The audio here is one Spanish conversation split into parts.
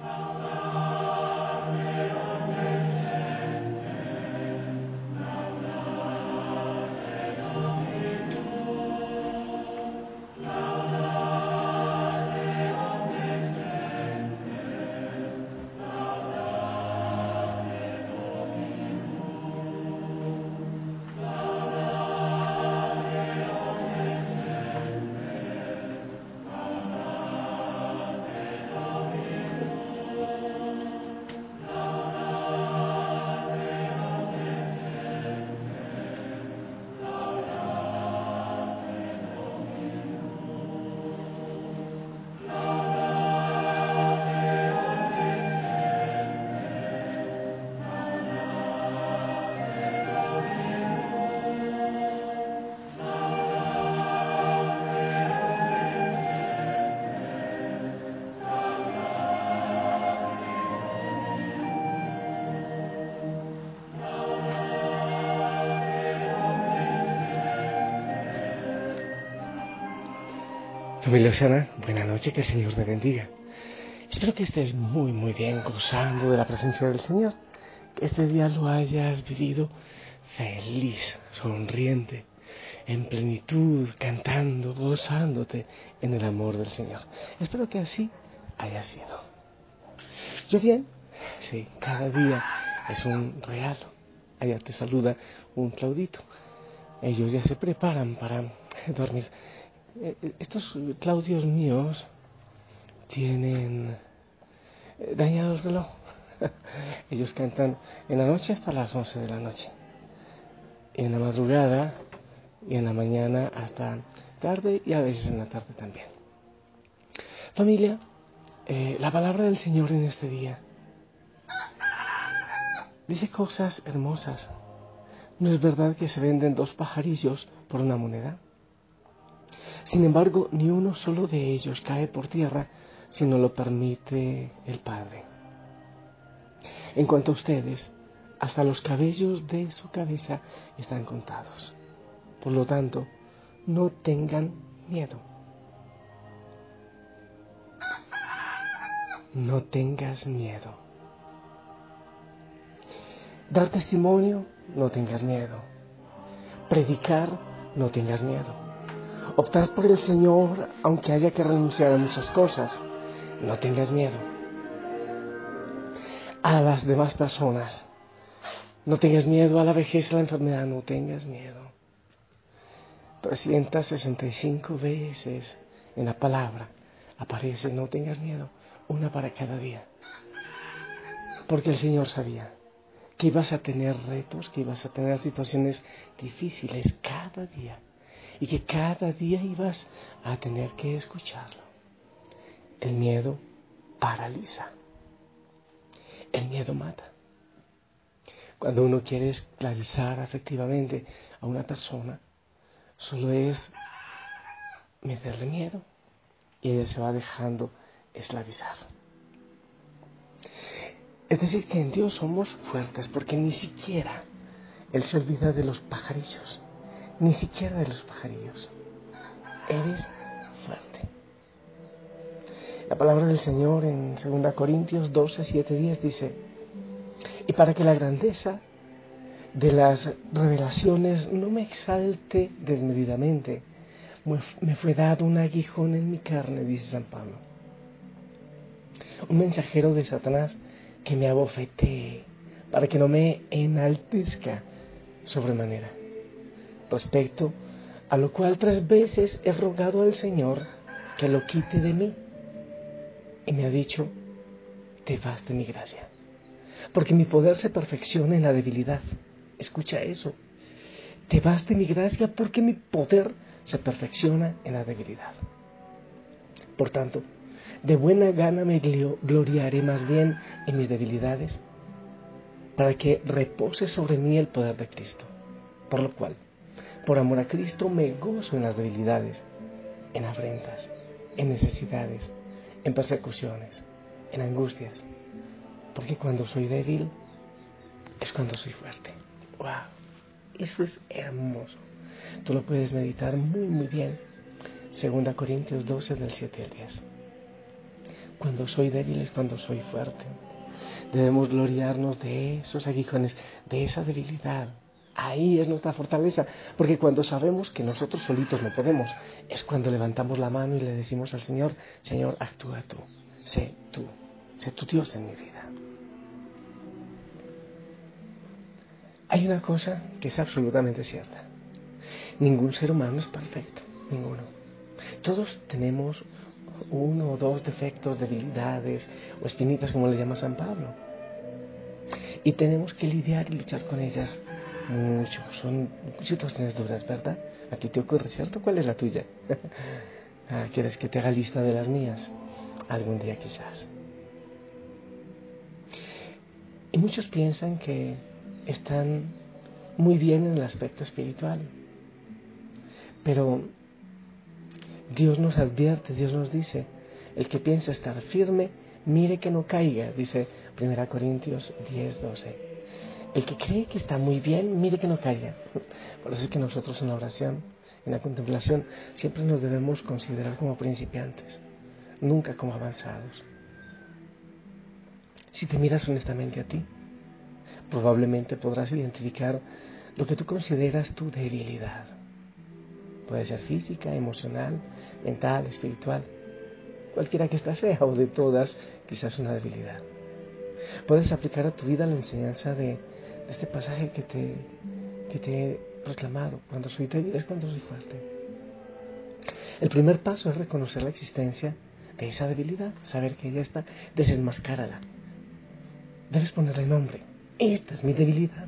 Salvation. Familia Osana, buena noche, que el Señor te bendiga. Espero que estés muy, muy bien gozando de la presencia del Señor. Que este día lo hayas vivido feliz, sonriente, en plenitud, cantando, gozándote en el amor del Señor. Espero que así haya sido. Yo bien, sí, cada día es un regalo. Allá te saluda un Claudito. Ellos ya se preparan para dormir. Eh, eh, estos Claudios míos tienen eh, dañado el reloj. Ellos cantan en la noche hasta las 11 de la noche, en la madrugada y en la mañana hasta tarde y a veces en la tarde también. Familia, la palabra del Señor en este día dice cosas hermosas. ¿No es verdad que se venden dos pajarillos por una moneda? Sin embargo, ni uno solo de ellos cae por tierra si no lo permite el Padre. En cuanto a ustedes, hasta los cabellos de su cabeza están contados. Por lo tanto, no tengan miedo. No tengas miedo. Dar testimonio, no tengas miedo. Predicar, no tengas miedo optar por el Señor aunque haya que renunciar a muchas cosas. No tengas miedo. A las demás personas. No tengas miedo a la vejez, a la enfermedad. No tengas miedo. 365 veces en la palabra aparece no tengas miedo. Una para cada día. Porque el Señor sabía que ibas a tener retos, que ibas a tener situaciones difíciles cada día y que cada día ibas a tener que escucharlo. El miedo paraliza. El miedo mata. Cuando uno quiere esclavizar efectivamente a una persona, solo es meterle miedo y ella se va dejando esclavizar. Es decir, que en Dios somos fuertes porque ni siquiera Él se olvida de los pajarillos ni siquiera de los pajarillos. Eres fuerte. La palabra del Señor en 2 Corintios 12, 7, 10 dice, y para que la grandeza de las revelaciones no me exalte desmedidamente, me fue dado un aguijón en mi carne, dice San Pablo. Un mensajero de Satanás que me abofetee para que no me enaltezca sobremanera respecto a lo cual tres veces he rogado al Señor que lo quite de mí. Y me ha dicho, te vas de mi gracia. Porque mi poder se perfecciona en la debilidad. Escucha eso. Te vas de mi gracia porque mi poder se perfecciona en la debilidad. Por tanto, de buena gana me gloriaré más bien en mis debilidades, para que repose sobre mí el poder de Cristo. Por lo cual, por amor a Cristo me gozo en las debilidades, en afrentas, en necesidades, en persecuciones, en angustias, porque cuando soy débil es cuando soy fuerte. ¡Wow! Eso es hermoso. Tú lo puedes meditar muy, muy bien. Segunda Corintios 12 del 7 al 10. Cuando soy débil es cuando soy fuerte. Debemos gloriarnos de esos aguijones, de esa debilidad. Ahí es nuestra fortaleza, porque cuando sabemos que nosotros solitos no podemos, es cuando levantamos la mano y le decimos al Señor, Señor, actúa tú, sé tú, sé tu Dios en mi vida. Hay una cosa que es absolutamente cierta. Ningún ser humano es perfecto, ninguno. Todos tenemos uno o dos defectos, debilidades o espinitas, como le llama San Pablo. Y tenemos que lidiar y luchar con ellas mucho. Son situaciones duras, ¿verdad? A ti te ocurre, ¿cierto? ¿Cuál es la tuya? Ah, ¿Quieres que te haga lista de las mías? Algún día quizás. Y muchos piensan que están muy bien en el aspecto espiritual. Pero Dios nos advierte, Dios nos dice, el que piensa estar firme, mire que no caiga, dice 1 Corintios 10, 12. El que cree que está muy bien, mire que no caiga. Por eso es que nosotros en la oración, en la contemplación, siempre nos debemos considerar como principiantes, nunca como avanzados. Si te miras honestamente a ti, probablemente podrás identificar lo que tú consideras tu debilidad. Puede ser física, emocional, mental, espiritual, cualquiera que ésta sea o de todas, quizás una debilidad. Puedes aplicar a tu vida la enseñanza de, este pasaje que te, que te he proclamado. Cuando soy débil es cuando soy fuerte. El primer paso es reconocer la existencia de esa debilidad, saber que ella está, desenmascárala. Debes ponerle nombre. Esta es mi debilidad.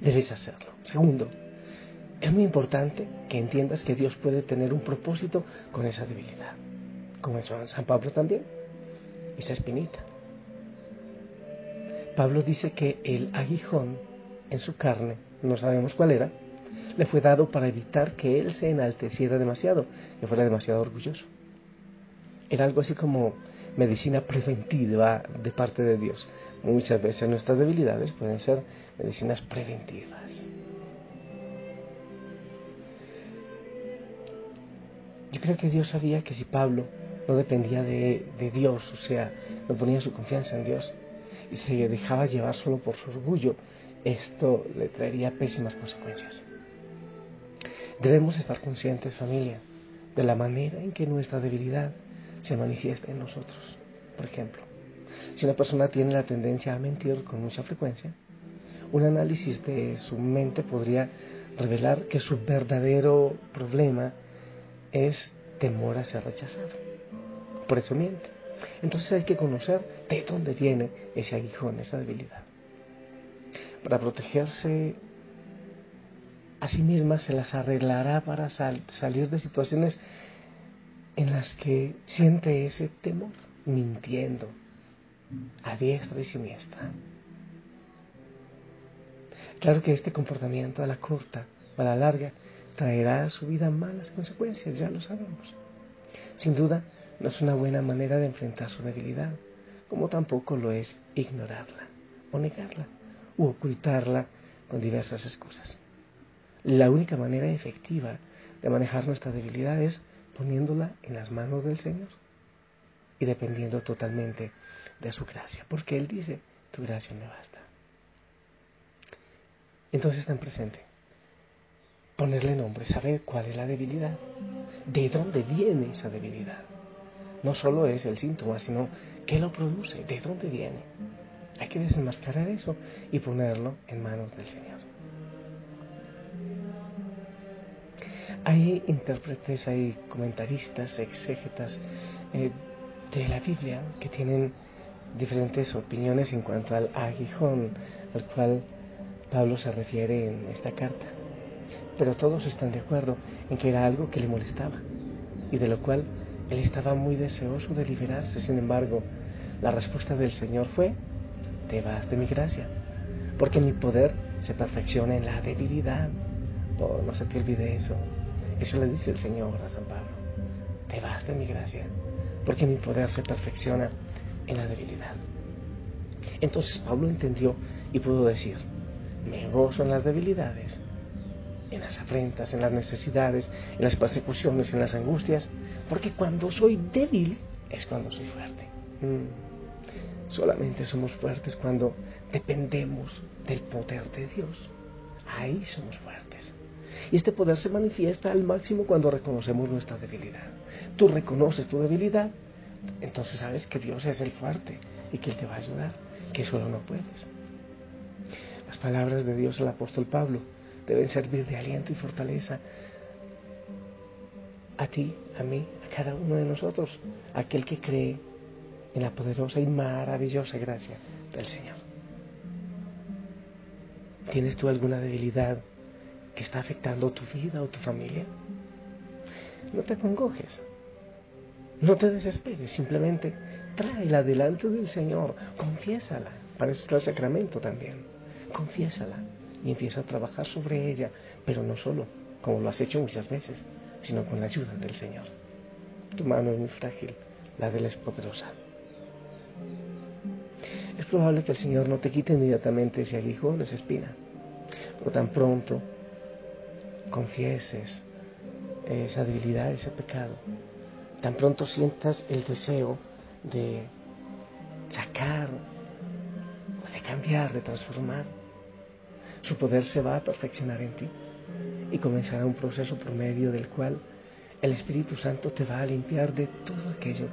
Debes hacerlo. Segundo, es muy importante que entiendas que Dios puede tener un propósito con esa debilidad. Como eso San Pablo también, esa espinita. Pablo dice que el aguijón en su carne, no sabemos cuál era, le fue dado para evitar que él se enalteciera demasiado, que fuera demasiado orgulloso. Era algo así como medicina preventiva de parte de Dios. Muchas veces nuestras debilidades pueden ser medicinas preventivas. Yo creo que Dios sabía que si Pablo no dependía de, Dios, o sea, no ponía su confianza en Dios se dejaba llevar solo por su orgullo, esto le traería pésimas consecuencias. Debemos estar conscientes, familia, de la manera en que nuestra debilidad se manifiesta en nosotros. Por ejemplo, si una persona tiene la tendencia a mentir con mucha frecuencia, un análisis de su mente podría revelar que su verdadero problema es temor a ser rechazado. Por eso miente. Entonces hay que conocer de dónde viene ese aguijón, esa debilidad. Para protegerse a sí misma se las arreglará para salir de situaciones en las que siente ese temor, mintiendo a diestra y siniestra. Claro que este comportamiento a la corta o a la larga traerá a su vida malas consecuencias, ya lo sabemos. Sin duda, no es una buena manera de enfrentar su debilidad, como tampoco lo es ignorarla o negarla u ocultarla con diversas excusas. La única manera efectiva de manejar nuestra debilidad es poniéndola en las manos del Señor y dependiendo totalmente de su gracia, porque Él dice, tu gracia me basta. Entonces están presente ponerle nombre, saber cuál es la debilidad, de dónde viene esa debilidad. No solo es el síntoma, sino qué lo produce, de dónde viene. Hay que desenmascarar eso y ponerlo en manos del Señor. Hay intérpretes, hay comentaristas, exégetas eh, de la Biblia que tienen diferentes opiniones en cuanto al aguijón al cual Pablo se refiere en esta carta. pero todos están de acuerdo en que era algo que le molestaba y de lo cual él estaba muy deseoso de liberarse. Sin embargo, la respuesta del Señor fue, te vas de mi gracia, porque mi poder se perfecciona en la debilidad. Oh, no se te olvide eso. Eso le dice el Señor a San Pablo. Te vas de mi gracia, porque mi poder se perfecciona en la debilidad. Entonces Pablo entendió y pudo decir, me gozo en las debilidades, en las afrentas, en las necesidades, en las persecuciones, en las angustias, porque cuando soy débil es cuando soy fuerte. Mm. Solamente somos fuertes cuando dependemos del poder de Dios. Ahí somos fuertes. Y este poder se manifiesta al máximo cuando reconocemos nuestra debilidad. Tú reconoces tu debilidad, entonces sabes que Dios es el fuerte y que Él te va a ayudar, que solo no puedes. Las palabras de Dios al apóstol Pablo deben servir de aliento y fortaleza a ti, a mí, a cada uno de nosotros, aquel que cree en la poderosa y maravillosa gracia del Señor. ¿Tienes tú alguna debilidad que está afectando tu vida o tu familia? No te congojes, no te desesperes, simplemente tráela delante del Señor, confiésala, para eso el sacramento también, confiésala y empieza a trabajar sobre ella, pero no solo, como lo has hecho muchas veces, sino con la ayuda del Señor. Tu mano es muy frágil, la de él es poderosa. Es probable que el Señor no te quite inmediatamente ese aguijón, esa espina, pero tan pronto confieses esa debilidad, ese pecado, tan pronto sientas el deseo de sacar, de cambiar, de transformar, su poder se va a perfeccionar en ti y comenzará un proceso por medio del cual el Espíritu Santo te va a limpiar de todo aquello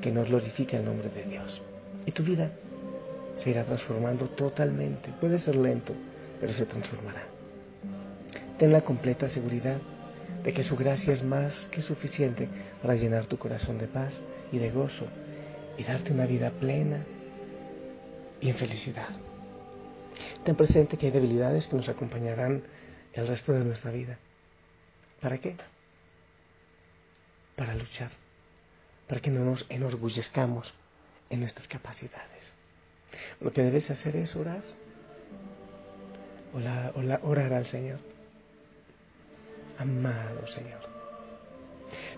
que no glorifica el nombre de Dios. Y tu vida se irá transformando totalmente. Puede ser lento, pero se transformará. Ten la completa seguridad de que su gracia es más que suficiente para llenar tu corazón de paz y de gozo y darte una vida plena y en felicidad. Ten presente que hay debilidades que nos acompañarán el resto de nuestra vida. ¿Para qué? Para luchar, para que no nos enorgullezcamos en nuestras capacidades. Lo que debes hacer es orar, orar, al Señor. Amado Señor,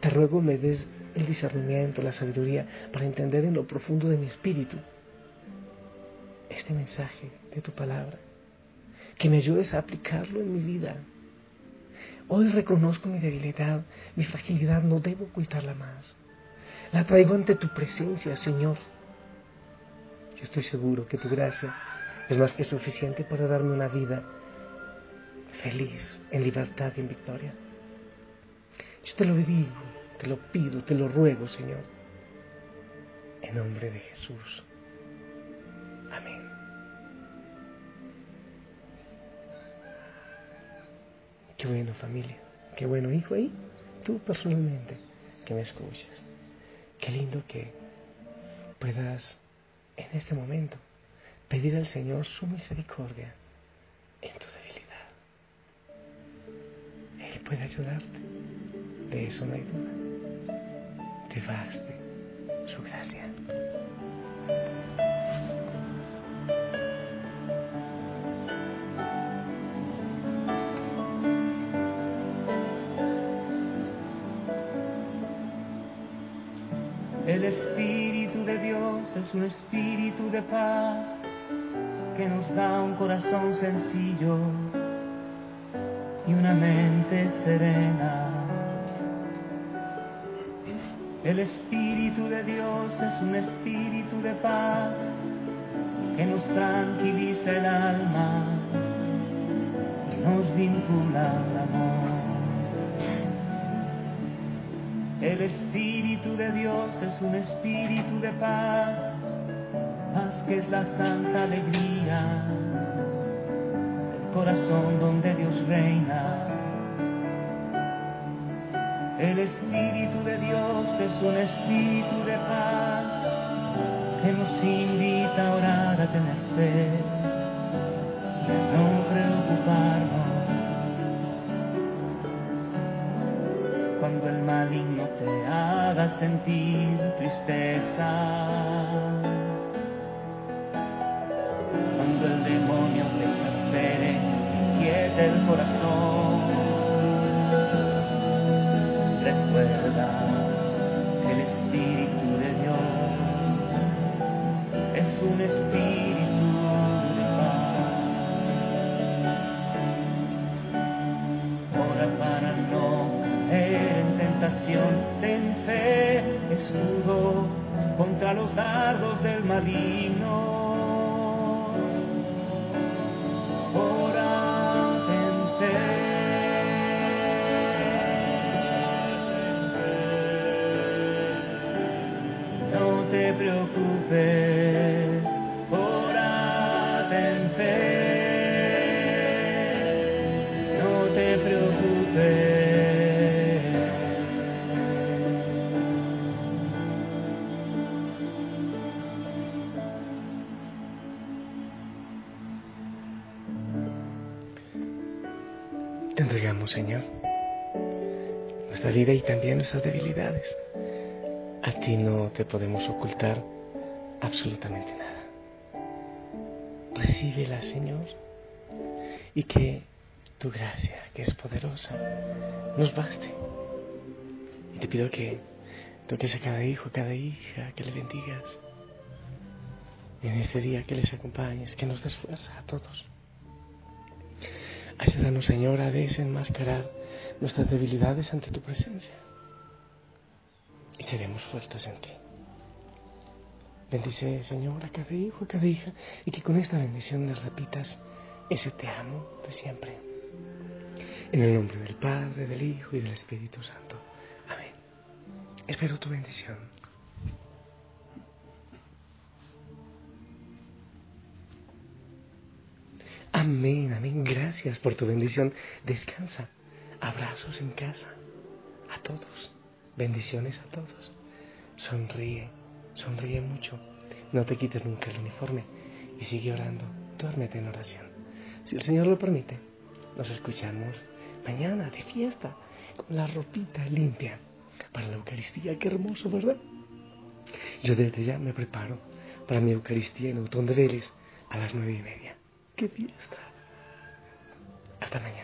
te ruego me des el discernimiento, la sabiduría para entender en lo profundo de mi espíritu este mensaje de tu palabra que me ayudes a aplicarlo en mi vida. Hoy reconozco mi debilidad, mi fragilidad, no debo ocultarla más. La traigo ante tu presencia, Señor. Yo estoy seguro que tu gracia es más que suficiente para darme una vida feliz, en libertad y en victoria. Yo te lo digo, te lo pido, te lo ruego, Señor. En nombre de Jesús. Qué bueno familia, qué bueno hijo ahí, tú personalmente que me escuchas. Qué lindo que puedas en este momento pedir al Señor su misericordia en tu debilidad. Él puede ayudarte, de eso no hay duda. Te baste su gracia. Un espíritu de paz que nos da un corazón sencillo y una mente serena. El Espíritu de Dios es un espíritu de paz que nos tranquiliza el alma y nos vincula al amor. El Espíritu de Dios es un espíritu de paz, paz que es la santa alegría del corazón donde Dios reina. El Espíritu de Dios es un espíritu de paz que nos invita a orar, a tener fe a no preocuparnos cuando el maligno te haga sentir tristeza, inquiete el corazón. Recuerda que el Espíritu de Dios es un espíritu de paz. Ora para no caer en tentación, ten fe, escudo contra los dardos del maligno. Te entregamos, Señor, nuestra vida y también nuestras debilidades. A ti no te podemos ocultar absolutamente nada. Recíbela, Señor, y que tu gracia, que es poderosa, nos baste. Y te pido que toques a cada hijo, a cada hija, que le bendigas. Y en este día que les acompañes, que nos des fuerza a todos. Ayúdanos, Señor, a desenmascarar nuestras debilidades ante tu presencia. Y seremos fuertes en ti. Bendice, Señor, a cada hijo, a cada hija, y que con esta bendición les repitas ese te amo de siempre. En el nombre del Padre, del Hijo y del Espíritu Santo. Amén. Espero tu bendición. Amén. Gracias por tu bendición. Descansa. Abrazos en casa. A todos. Bendiciones a todos. Sonríe, sonríe mucho. No te quites nunca el uniforme y sigue orando. Duérmete en oración. Si el Señor lo permite, nos escuchamos mañana de fiesta con la ropita limpia para la Eucaristía. Qué hermoso, ¿verdad? Yo desde ya me preparo para mi Eucaristía en Autón de Vélez a las nueve y media. ¡Qué fiesta! Hasta